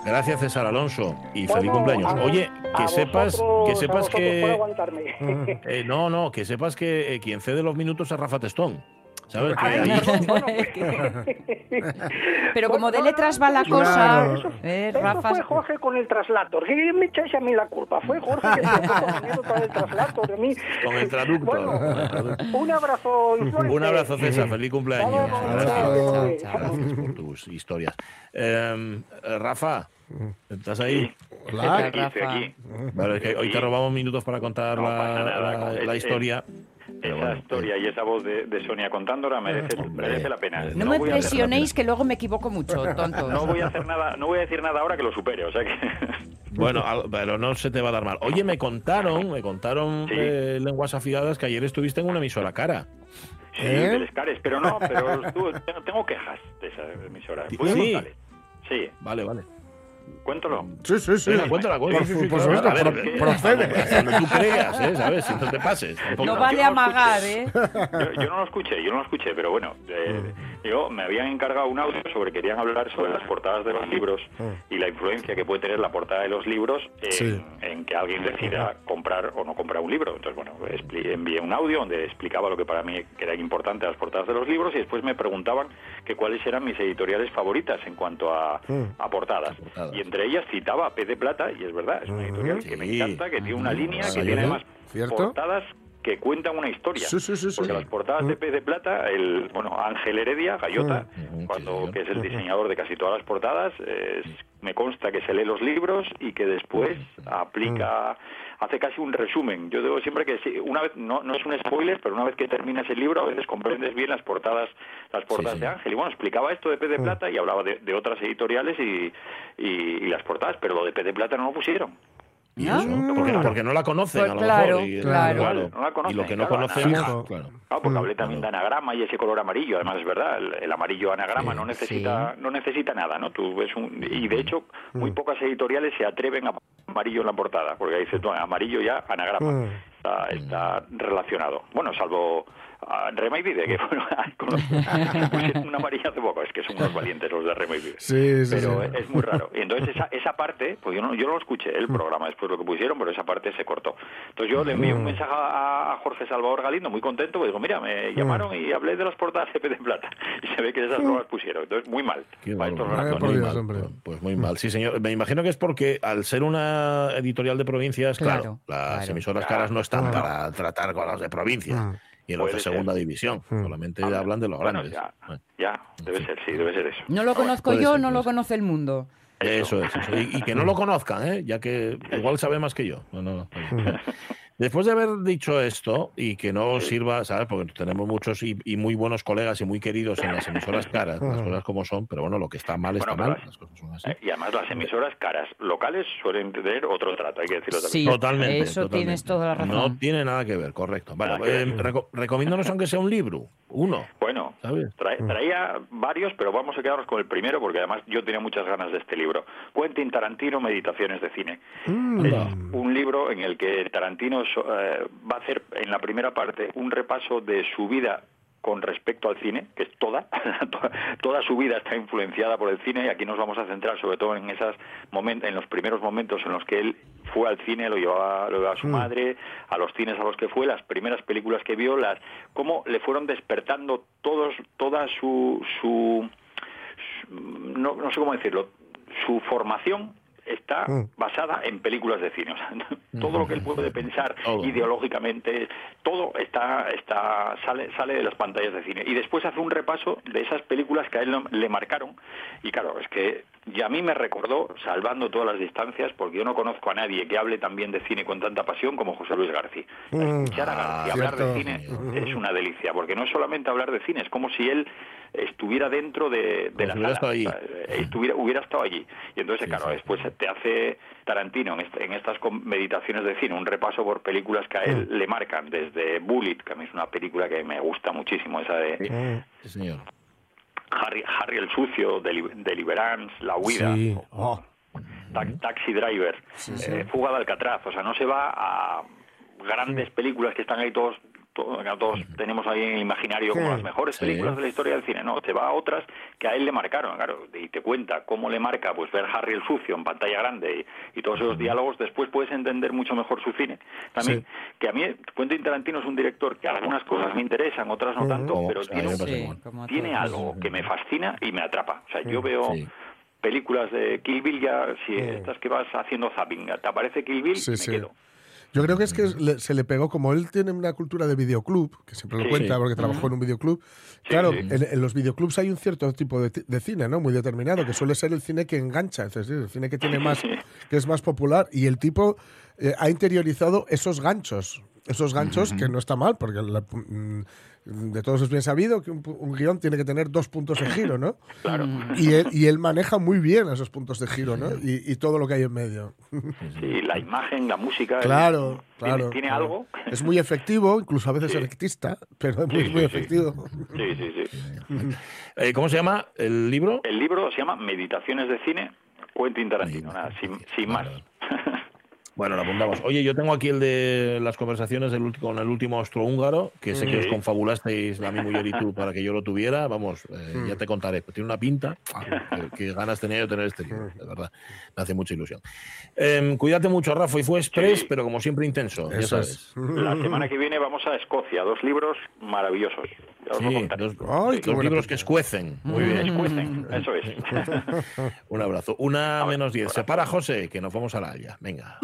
Gracias, César Alonso. Y Bueno, feliz cumpleaños. a- Oye, que a sepas, vosotros- que sepas que. aguantarme. Eh, no, no, que sepas que eh, quien cede los minutos es Rafa Testón. ¿Sabes? Que Ay, perdón, bueno. Pero como de letras va la cosa, Claro. Eso, eh, eso Rafa- fue Jorge con el traslator. ¿Qué me echáis a mí la culpa? Fue Jorge que anécdota del traslator. De mí. Con el traductor. Bueno, el un abrazo. influencer. Un abrazo, César. Feliz cumpleaños. Gracias. chao, chao. Gracias por tus historias. Eh, eh, Rafa, ¿estás ahí? Hola. Aquí, aquí. Vale, es que hoy te robamos minutos para contar No la, la- es- la historia. Pero Esa bueno, historia y esa voz de, de Sonia contándola merece, Hombre, merece la pena. merece No, No me presionéis que luego me equivoco mucho, tontos. no voy a hacer nada, no voy a decir nada ahora que lo supere, o sea que Bueno, pero no se te va a dar mal. Oye, me contaron, me contaron Sí. eh, lenguas afiladas que ayer estuviste en una emisora cara. sí, ¿Eh? del Escares, pero no, pero tú- tengo, tengo quejas de esa emisora. Voy a Sí. Sí, Vale, vale. Cuéntalo. Sí, sí, sí. Venga, cuéntala, cuéntala. Por, Sí, sí, por claro. supuesto, A ver, eh, procede. Hasta donde tú creas, ¿eh? ¿Sabes? Si no te pases. No yo vale no amagar, escuché. ¿eh? Yo, yo no lo escuché, yo no lo escuché, pero bueno, eh, yo me habían encargado un audio sobre, querían hablar sobre las portadas de los libros y la influencia que puede tener la portada de los libros en, Sí. en que alguien decida comprar o no comprar un libro. Entonces, bueno, envié un audio donde explicaba lo que para mí que era importante las portadas de los libros y después me preguntaban que cuáles eran mis editoriales favoritas en cuanto a, a portadas. portadas. Y entre ellas citaba P de Plata, y es verdad, es una editorial que me encanta, que tiene una línea, que tiene además ¿Cierto? portadas que cuentan una historia. Sí, sí, sí. Porque las portadas de Pez de Plata, el bueno Ángel Heredia, Gallota, Mm, cuando que es el diseñador de casi todas las portadas, es- me consta que se lee los libros y que después aplica, hace casi un resumen. Yo digo siempre que una vez no, no es un spoiler, pero una vez que terminas el libro a veces comprendes bien las portadas las portadas de Ángel. Y bueno, explicaba esto de Pez de Plata y hablaba de, de otras editoriales y, y, y las portadas, pero lo de Pez de Plata no lo pusieron. ¿Y ¿No? eso? Porque, porque no la conocen, Pues a lo claro, mejor. y- claro. No la conocen, y lo que no claro, conocemos, claro. Claro, porque hablé también de anagrama y ese color amarillo, además es verdad, el, el amarillo anagrama Sí, no necesita no necesita nada, ¿no? Tú ves un y de hecho muy pocas editoriales se atreven a poner amarillo en la portada, porque ahí dices, no, amarillo ya anagrama. Mm. Está, está relacionado. Bueno, salvo a Rema y Vide, que bueno, pusieron una amarilla hace poco, es que son unos valientes los de Rema y Vide. Sí, sí, Pero sí. es muy raro. Y entonces esa, esa parte, pues yo no, yo no lo escuché el programa después lo que pusieron, pero esa parte se cortó. Entonces yo le envié un mensaje a, a Jorge Salvador Galindo muy contento, porque digo, mira, me llamaron y hablé de las portadas de Plata. Y se ve que esas no las pusieron. Entonces, muy mal. Qué Para estos muy Dios, mal, hombre. pues- Pues muy mal. Sí, señor. Me imagino que es porque al ser una editorial de provincias, claro, Claro, las claro. emisoras caras no están Claro. para tratar con las de provincias. Y en los de Puede ser. segunda división. Solamente Ah, hablan de los bueno, grandes. ya, Bueno, ya, debe ser, sí, debe ser eso. No lo conozco yo, ser, no lo conoce el mundo. Eso es. eso. Y, y que no lo conozcan, ¿eh? ya que igual sabe más que yo. No, no, no. Después de haber dicho esto y que no sirva, ¿sabes? Porque tenemos muchos y, y muy buenos colegas y muy queridos en las emisoras caras, las cosas como son, pero bueno, lo que está mal está Bueno, mal. las- Las cosas son así. Eh, Y además las emisoras caras locales suelen tener otro trato, hay que decirlo también. Sí, Totalmente. eso totalmente. tienes toda la razón. No tiene nada que ver, correcto. Vale, eh, ver. reco- recomiéndanos aunque sea un libro, uno. Bueno, ¿Sabes? trae- traía varios, pero vamos a quedarnos con el primero porque además yo tenía muchas ganas de este libro. Quentin Tarantino, Meditaciones de Cine. Mm. Es un libro en el que Tarantino so- eh, va a hacer en la primera parte un repaso de su vida con respecto al cine, que es toda, toda, su vida está influenciada por el cine y aquí nos vamos a centrar sobre todo en esas momentos, en los primeros momentos en los que él fue al cine, lo llevaba, lo llevaba a su madre, a los cines a los que fue, las primeras películas que vio, las cómo le fueron despertando todos, toda su, su, su- no, no sé cómo decirlo, su formación está Mm. basada en películas de cine. O sea, todo lo que él puede pensar ideológicamente, todo está, está sale, sale de las pantallas de cine. Y después hace un repaso de esas películas que a él no- le marcaron. Y claro, es que y a mí me recordó, salvando todas las distancias, porque yo no conozco a nadie que hable también de cine con tanta pasión como José Luis García. Mm. Escuchar a García hablar cierto. de cine es una delicia, porque no es solamente hablar de cine, es como si él estuviera dentro de, de la si hubiera sala, estado eh, estuviera, hubiera estado allí. Y entonces, Sí, claro, sí. después te hace Tarantino en, este- en estas com- meditaciones de cine un repaso por películas que a él Mm. le marcan, desde Bullet, que a mí es una película que me gusta muchísimo, esa de. Sí, señor. Harry, Harry el Sucio, Deli- Deliverance, La Huida, Sí. Oh. Ta- Taxi Driver, eh, Fuga de Alcatraz, o sea, no se va a grandes películas que están ahí todos, todos, todos tenemos ahí en el imaginario como Sí. las mejores Sí. películas de la historia del cine, no, te va a otras que a él le marcaron, claro, y te cuenta cómo le marca pues ver Harry el Sucio en pantalla grande y, y todos esos diálogos, después puedes entender mucho mejor su cine. También, Sí. que a mí, Quentin Tarantino es un director que algunas cosas me interesan, otras no tanto, pero tiene, Sí, algo que me fascina y me atrapa. O sea, yo veo Sí. películas de Kill Bill ya, si Mm. estas que vas haciendo zapping, te aparece Kill Bill, Sí, me sí. quedo. Yo creo que es que le- se le pegó, como él tiene una cultura de videoclub, que siempre lo Sí. cuenta Sí. porque trabajó en un videoclub. claro, sí. En, en los videoclubs hay un cierto tipo de, de cine, ¿no? Muy determinado, que suele ser el cine que engancha, es decir, el cine que tiene más, que es más popular. Y el tipo eh, ha interiorizado esos ganchos, esos ganchos que no está mal, porque la- mm, de todos es bien sabido que un, un guion tiene que tener dos puntos de giro, ¿no? Claro. Y él, y él maneja muy bien esos puntos de giro, ¿no? Y, y todo lo que hay en medio. Sí, la imagen, la música. Claro, claro. Tiene, claro. algo. Es muy efectivo, incluso a veces Sí. electista, pero es muy, Sí, muy sí, efectivo. Sí, sí, sí. Eh, ¿Cómo se llama el libro? El libro se llama Meditaciones de cine, Quentin Tarantino, nada, sin, sin más. Bueno, lo apuntamos. Oye, yo tengo aquí el de las conversaciones del con el último austrohúngaro, que sé que os confabulasteis la mi mujer y tú para que yo lo tuviera. Vamos, eh, Mm. ya te contaré. Tiene una pinta. que, que ganas tenía yo de tener este libro, de verdad. Me hace mucha ilusión. Em, cuídate mucho, Rafa. Y fue express, Sí. pero como siempre intenso. ya sabes. es. La semana que viene vamos a Escocia, dos libros maravillosos. Os Sí, contaré. dos, Ay, qué dos buena libros que escuecen. Muy bien. Escuecen, eso es. Un abrazo. Una menos diez. Se para José, que nos vamos a la Haya. Venga.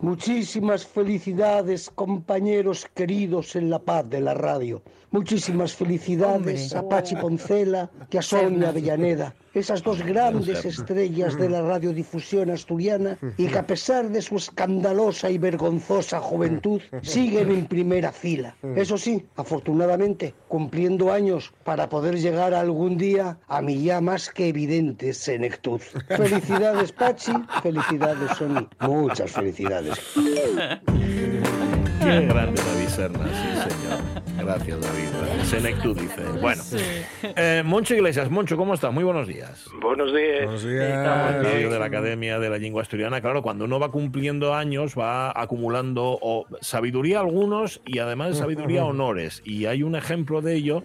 Muchísimas felicidades, compañeros queridos en la paz de la radio. Muchísimas felicidades a Pachi Poncela y a Sonia Avellaneda, esas dos grandes estrellas de la radiodifusión asturiana y que a pesar de su escandalosa y vergonzosa juventud siguen en primera fila. Eso sí, afortunadamente, cumpliendo años para poder llegar algún día a mi ya más que evidente senectud. Felicidades Pachi, felicidades Sonia, muchas felicidades. Qué grande David Serna, sí, señor. Gracias, David. Senectud, dice. Bueno, eh, Moncho Iglesias, Moncho, ¿cómo estás? Muy buenos días. Buenos días. Buenos días. De la Academia de la Lengua Asturiana. Claro, cuando uno va cumpliendo años, va acumulando o, sabiduría algunos y además de sabiduría honores. Y hay un ejemplo de ello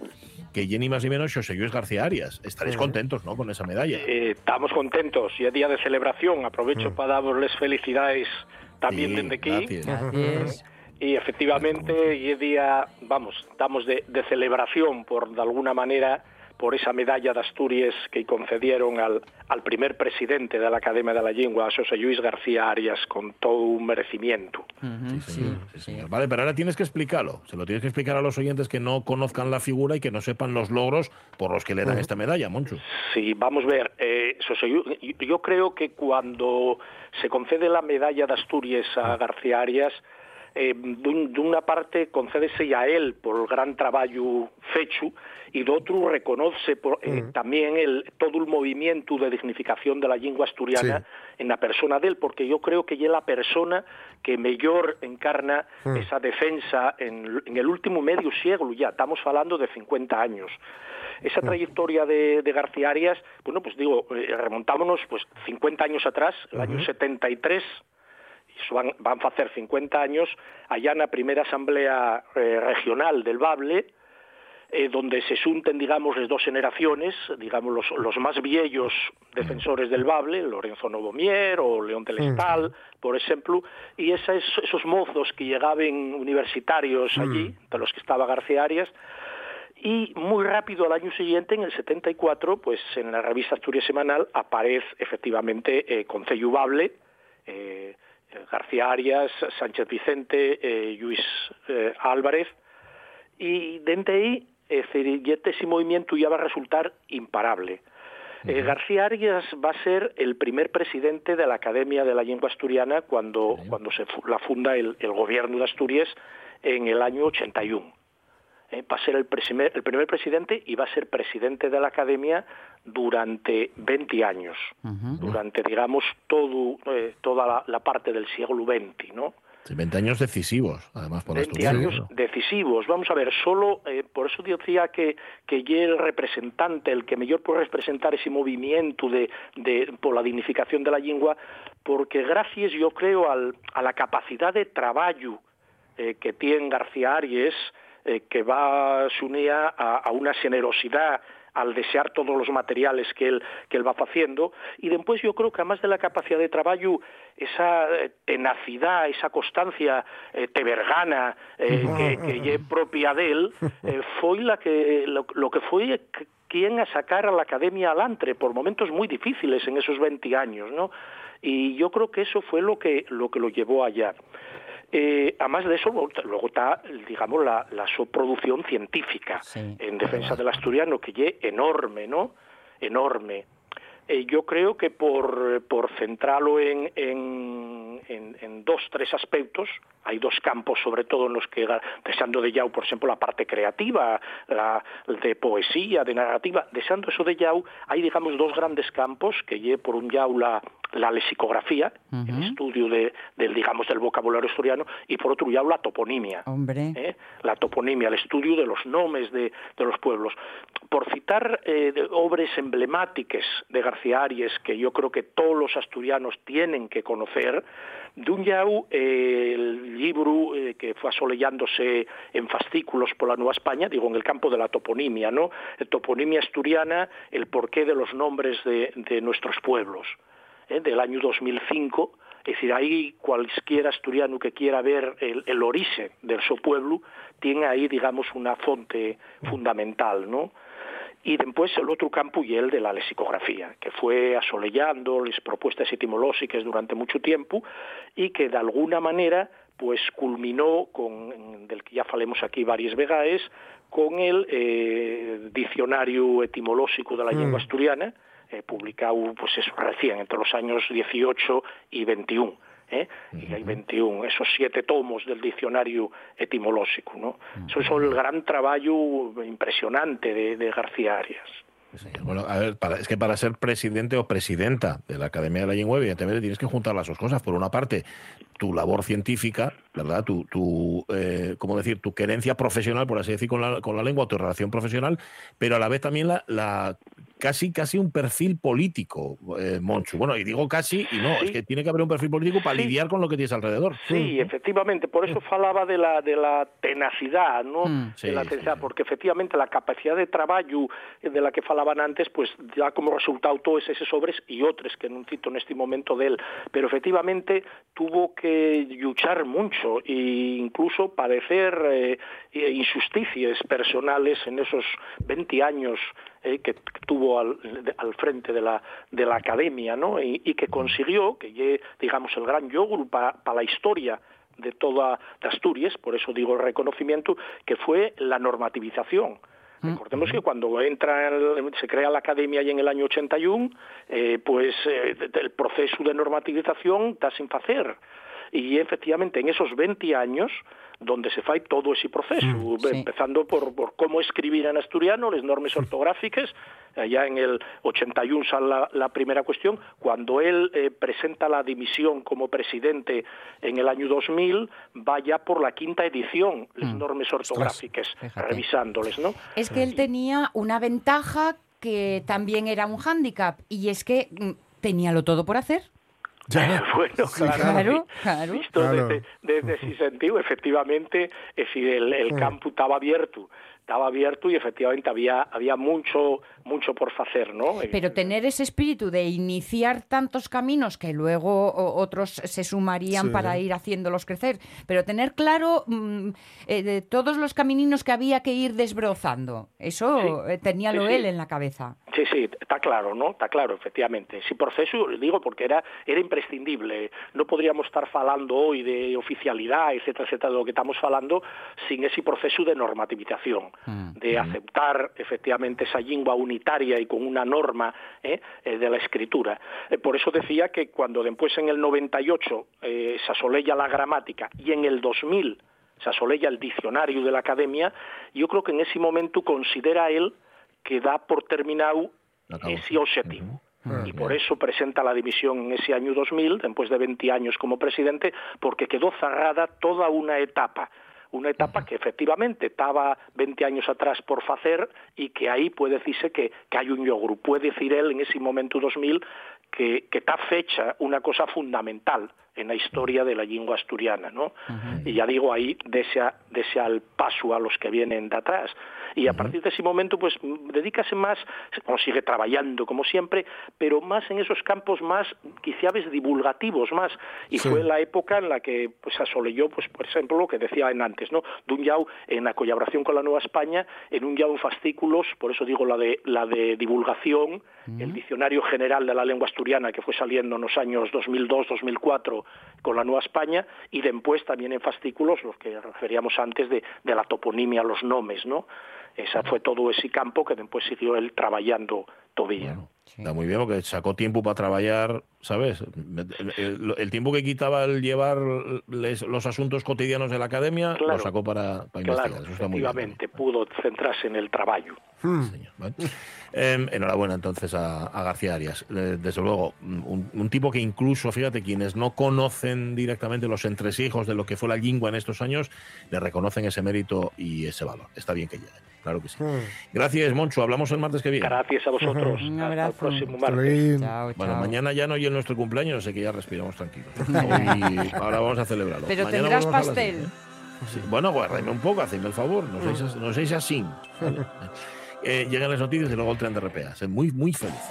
que Jenny más y menos José Luis García Arias. Estaréis contentos, ¿no? Con esa medalla. Eh, estamos contentos y es día de celebración. Aprovecho para darles felicidades también Sí, desde aquí. gracias. Gracias. Y efectivamente, y es día, vamos, estamos de, de celebración por, de alguna manera, por esa medalla de Asturias que concedieron al, al primer presidente de la Academia de la Lengua, José Luis García Arias, con todo un merecimiento. Ujú, Sí, señor, sí, señor. Vale, pero ahora tienes que explicarlo. Se lo tienes que explicar a los oyentes que no conozcan la figura y que no sepan los logros por los que le dan esta medalla, Moncho. Sí, vamos a ver. Eh, José Lu- yo creo que cuando se concede la medalla de Asturias a García Arias, eh, dun- de una parte concédese a él por el gran trabajo fecho y de otro reconoce por, eh, también el, todo el movimiento de dignificación de la lengua asturiana en la persona de él, porque yo creo que es la persona que mejor encarna esa defensa en, en el último medio siglo ya, estamos hablando de 50 años. Esa trayectoria de, de García Arias, bueno, pues digo, eh, remontámonos pues 50 años atrás, el año 73, iso van, van facer 50 años, allá na primeira asamblea eh, regional del Bable, eh, donde se xunten, digamos, las dos generaciones, digamos, los, los más viejos defensores del Bable, Lorenzo Novomier o León Telestal, por ejemplo, y esas, esos mozos que llegaban universitarios allí, de los que estaba García Arias, Y muy rápido al año siguiente, en el 74, pues en la revista Asturias Semanal aparece efectivamente eh, Concello Bable, eh, García Arias, Sánchez Vicente, eh, Luis eh, Álvarez, y dende ahí, es decir, este ese movimiento ya va a resultar imparable. Eh, García Arias va a ser el primer presidente de la Academia de la Lengua Asturiana cuando, cuando se la funda el, el gobierno de Asturias en el año 81. Eh, va a ser el, presimer- el primer presidente y va a ser presidente de la Academia durante 20 años, durante, digamos, todo, eh, toda la, la parte del siglo XX, ¿no? Sí, 20 años decisivos, además, por 20 Asturias. años decisivos. Vamos a ver, solo, eh, por eso decía que, que ye el representante, el que mejor puede representar ese movimiento de, de, por la dignificación de la lengua, porque gracias, yo creo, al, a la capacidad de trabajo eh, que tiene García Aries, eh, que va se unía a, a una generosidad al desear todos los materiales que él, que él va haciendo, y después yo creo que además de la capacidad de trabajo, esa eh, tenacidad, esa constancia eh, tebergana eh, que, que lle propia de él, eh, fue la que, lo, lo que fue quien a sacar a la academia alantre por momentos muy difíciles en esos 20 años, ¿no? Y yo creo que eso fue lo que lo, que lo llevó allá. Eh, además de eso, luego está, digamos, la, la su producción científica en defensa del asturiano, que es enorme, ¿no? Enorme. Eh, yo creo que por, por centrarlo en, en, en- en dos, tres aspectos, hay dos campos sobre todo en los que, deseando de Yao, por ejemplo, la parte creativa, la de poesía, de narrativa, deseando eso de Yao, hay, digamos, dos grandes campos, que lle por un Yao la, la lexicografía, el estudio de, del, digamos, del vocabulario asturiano, y por otro Yao la toponimia. Hombre. ¿eh? la toponimia, el estudio de los nombres de, de los pueblos. Por citar eh, de- obras emblemáticas de García Arias, que yo creo que todos los asturianos tienen que conocer, de un yau, eh, el libro eh, que fue asolellándose en fascículos por la Nueva España, digo, en el campo de la toponimia, ¿no? Toponimia asturiana, el porqué de los nombres de, de nuestros pueblos, ¿eh? del año 2005, es decir, ahí cualquier asturiano que quiera ver el, el origen del su pueblo tiene ahí, digamos, una fuente fundamental, ¿no? Y después el otro campo y el de la lexicografía, que fue asolellando las propuestas etimológicas durante mucho tiempo y que de alguna manera pues culminó con, del que ya falemos aquí varias vegaes, con el eh, diccionario etimológico de la Mm. lengua asturiana, eh, publicado pues eso, recién, entre los años 18 y 21. ¿eh? Y hay 21, esos siete tomos del diccionario etimológico. ¿no? Eso es el gran trabajo impresionante de, de García Arias. Bueno, a ver, para- es que para ser presidente o presidenta de la Academia de la Lengua, evidentemente tienes que juntar las dos cosas. Por una parte, tu labor científica, ¿verdad? Tu, tu eh, ¿cómo decir? Tu querencia profesional, por así decir, con la, con la lengua, tu relación profesional, pero a la vez también la, la casi, casi un perfil político, eh, Monchu. Bueno, y digo casi, y no, es que tiene que haber un perfil político para lidiar con lo que tienes alrededor. Sí, efectivamente, por eso falaba de la de la tenacidad, ¿no? Sí, de la tenacidad, porque efectivamente la capacidad de trabajo de la que falaban antes, pues ya como resultado todos esos sobres y otros que no cito en este momento de él, pero efectivamente tuvo que luchar mucho e incluso padecer eh, eh, injusticias personales en esos 20 años eh, que, tuvo al, frente de la, de la academia, ¿no? Y, y que consiguió, que digamos, el gran yogur para la historia de toda de Asturias, por eso digo el reconocimiento, que fue la normativización. Recordemos que cuando entra, se crea la academia y en el año 81, eh, pues eh, el proceso de normativización está sin hacer. Y efectivamente en esos 20 años, donde se fai todo ese proceso, empezando por, por cómo escribir en asturiano, las normas ortográficas, allá en el 81 sale la, la primera cuestión, cuando él eh, presenta la dimisión como presidente en el año 2000, va ya por la quinta edición, las normas ortográficas, revisándoles, ¿no? Es que él tenía una ventaja que también era un hándicap y es que mm, teníalo todo por hacer. bueno, claro, Claro, claro. Visto desde, desde ese sentido, efectivamente, es decir, el, el campo estaba abierto estaba abierto y efectivamente había había mucho mucho por hacer, ¿no? Pero tener ese espíritu de iniciar tantos caminos que luego otros se sumarían Sí. para ir haciéndolos crecer, pero tener claro mm, eh, de todos los camininos que había que ir desbrozando, eso eh, teníalo Sí, sí. él en la cabeza. Sí, sí, está claro, ¿no? Está claro, efectivamente. Ese proceso, digo, porque era era imprescindible. No podríamos estar falando hoy de oficialidad, etcétera, etcétera, de lo que estamos falando, sin ese proceso de normativización, de aceptar efectivamente esa lengua unitaria y con una norma eh, eh, de la escritura. Eh, por eso decía que cuando después en el 98 eh, se asoleya la gramática y en el 2000 se asoleya el diccionario de la academia, yo creo que en ese momento considera él que da por terminado ese objetivo. Y por eso presenta la dimisión en ese año 2000, después de 20 años como presidente, porque quedó cerrada toda una etapa. Una etapa que efectivamente estaba 20 años atrás por hacer y que ahí puede decirse que, que hay un yogru. Puede decir él en ese momento 2000 que, que está fecha una cosa fundamental en la historia de la lengua asturiana, ¿no? Y ya digo, ahí desea, desea el paso a los que vienen de atrás. Y a partir de ese momento, pues dedícase más, bueno, sigue trabajando como siempre, pero más en esos campos más, quizá ves, divulgativos más. Y Sí. fue la época en la que pues asoleyó, pues por ejemplo, lo que decía en antes, ¿no? Yao, en la colaboración con la Nueva España, en un Yao en fascículos, por eso digo la de, la de divulgación, el Diccionario General de la Lengua Asturiana, que fue saliendo en los años 2002-2004 con la Nueva España, y después también en fascículos, los que referíamos antes de, de la toponimia, los nombres, ¿no? Esa fue todo ese campo que después siguió él trabajando todavía. Está muy bien porque sacó tiempo para trabajar, ¿sabes? El, el- el tiempo que quitaba el llevar les- los asuntos cotidianos de la academia lo sacó para, para Claro, investigar. Eso está muy bien. efectivamente, pudo centrarse en el trabajo. ¿vale? Eh, enhorabuena entonces a, a García Arias. Eh, Desde luego, un, un tipo que incluso, fíjate, quienes no conocen directamente los entresijos de lo que fue la lengua en estos años, le reconocen ese mérito y ese valor. Está bien que llegue, claro que sí. Gracias, Moncho. Hablamos el martes que viene. Gracias a vosotros. El abrazo. Próximo martes. Chao, Bueno, chao. mañana ya no y en nuestro cumpleaños, así que ya respiramos tranquilos. Hoy- ahora vamos a celebrarlo. Pero Mañana tendrás pastel. Sí, Bueno, guárdame un poco, hacedme el favor, no seáis, no seáis así. ¿vale? Eh, llegan las noticias y luego el tren de RPA. Sed muy, muy felices.